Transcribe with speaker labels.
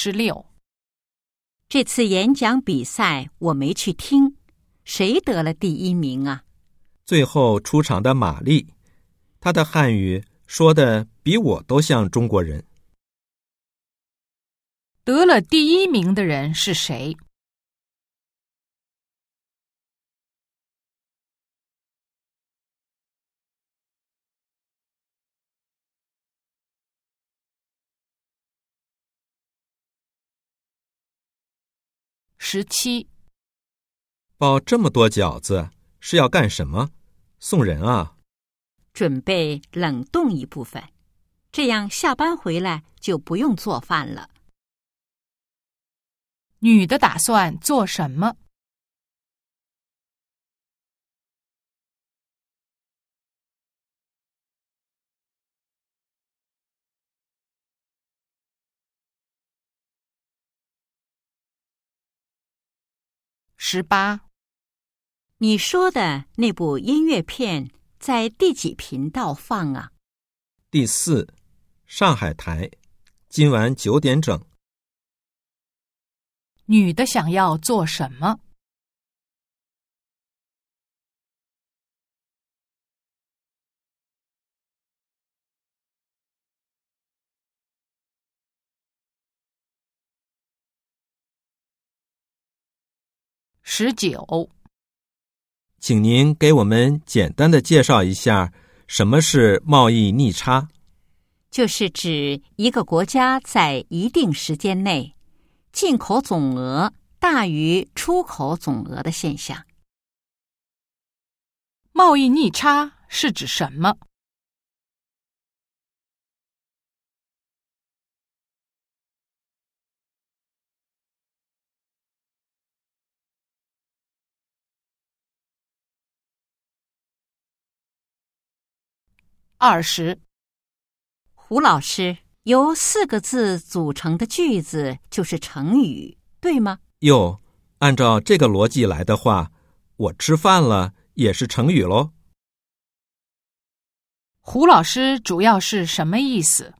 Speaker 1: 十六。
Speaker 2: 这次演讲比赛我没去听，谁得了第一名啊？
Speaker 3: 最后出场的玛丽，她的汉语说的比我都像中国人。
Speaker 1: 得了第一名的人是谁？十七。
Speaker 3: 包这么多饺子是要干什么？送人啊？
Speaker 2: 准备冷冻一部分，这样下班回来就不用做饭了。
Speaker 1: 女的打算做什么？十八。
Speaker 2: 你说的那部音乐片在第几频道放啊？
Speaker 3: 第四，上海台，今晚九点整。
Speaker 1: 女的想要做什么？十九。
Speaker 3: 请您给我们简单的介绍一下什么是贸易逆差。
Speaker 2: 就是指一个国家在一定时间内进口总额大于出口总额的现象。
Speaker 1: 贸易逆差是指什么？二十，
Speaker 2: 胡老师，由四个字组成的句子就是成语，对吗？
Speaker 3: 哟，按照这个逻辑来的话，我吃饭了也是成语喽。
Speaker 1: 胡老师主要是什么意思？